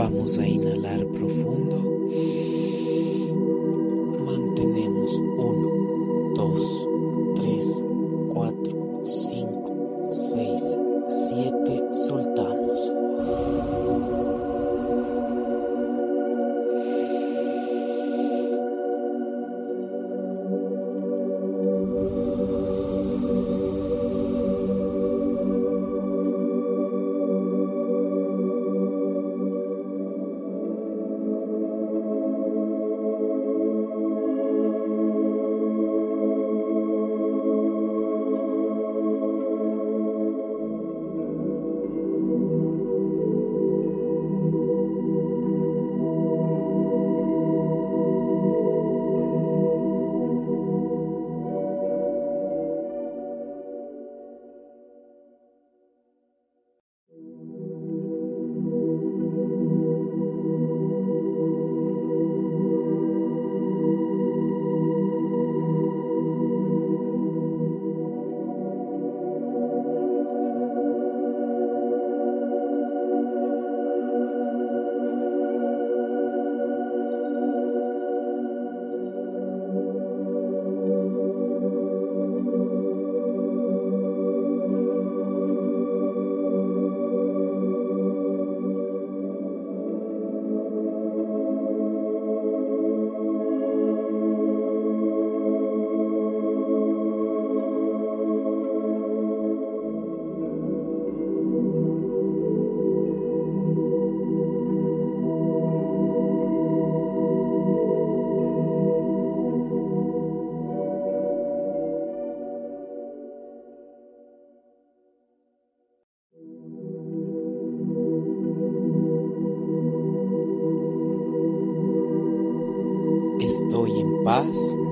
Vamos a inhalar profundo. eyes.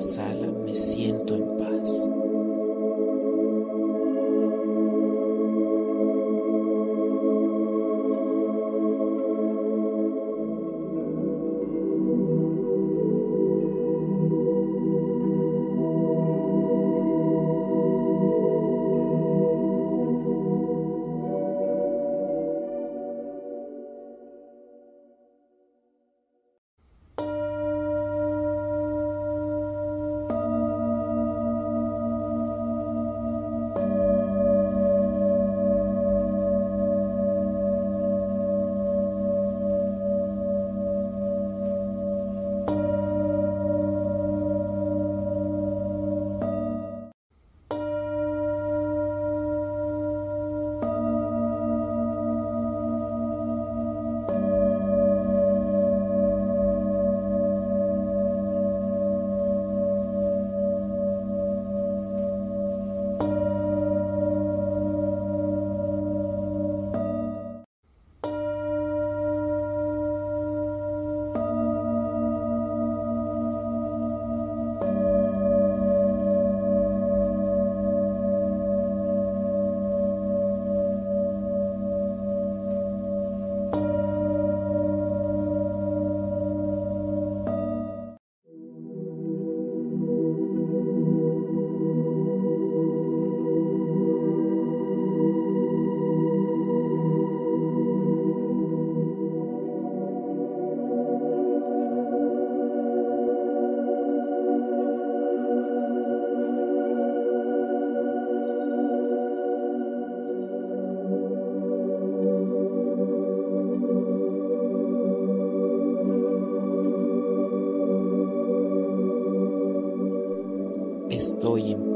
Sabe?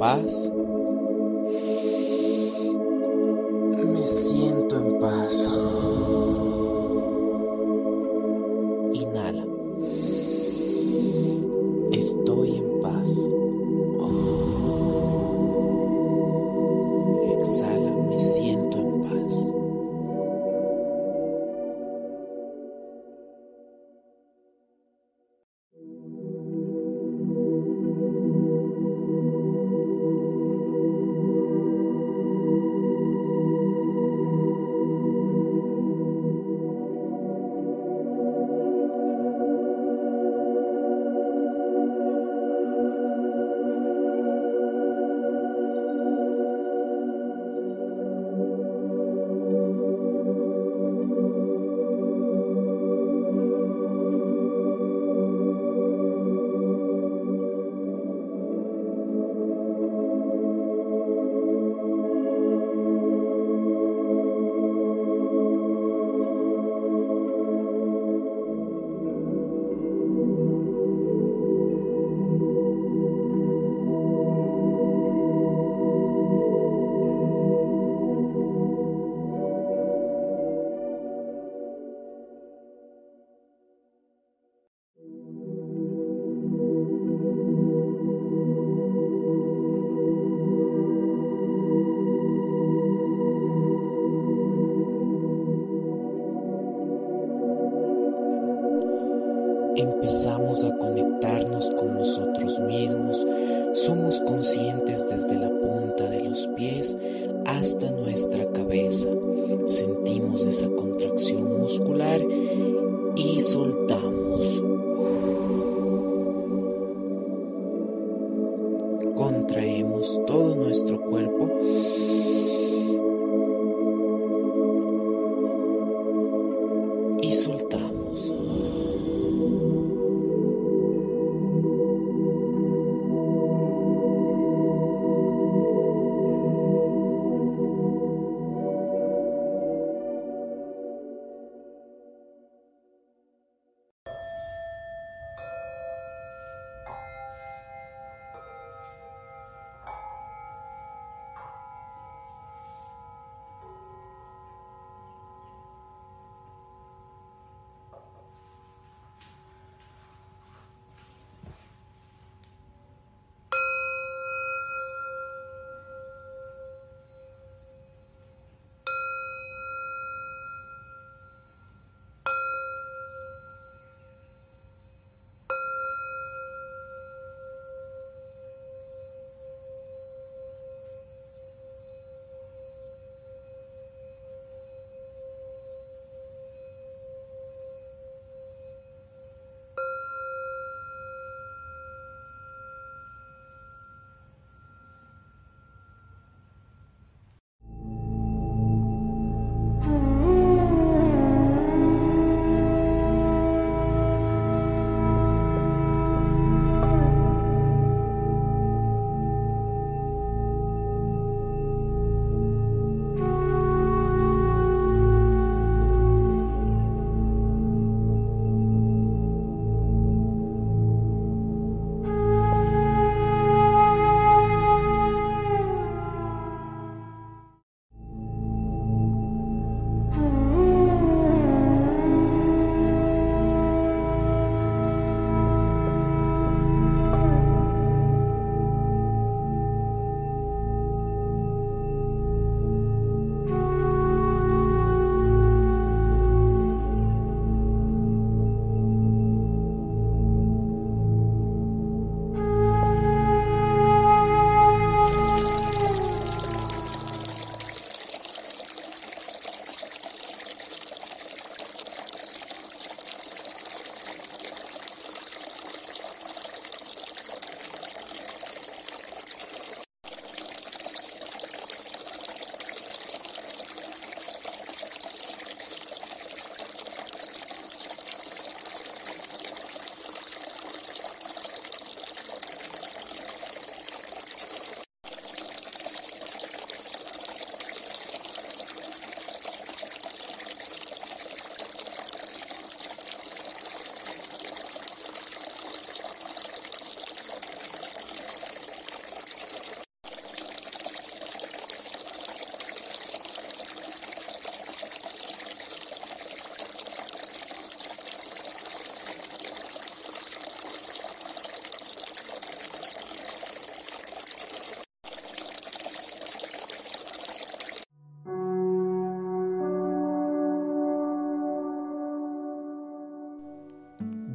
Paz. empezamos a conectarnos con nosotros mismos, somos conscientes desde la punta de los pies hasta nuestra cabeza, sentimos esa contracción muscular y soltamos.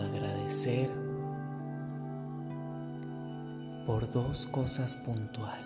Agradecer por dos cosas puntuales.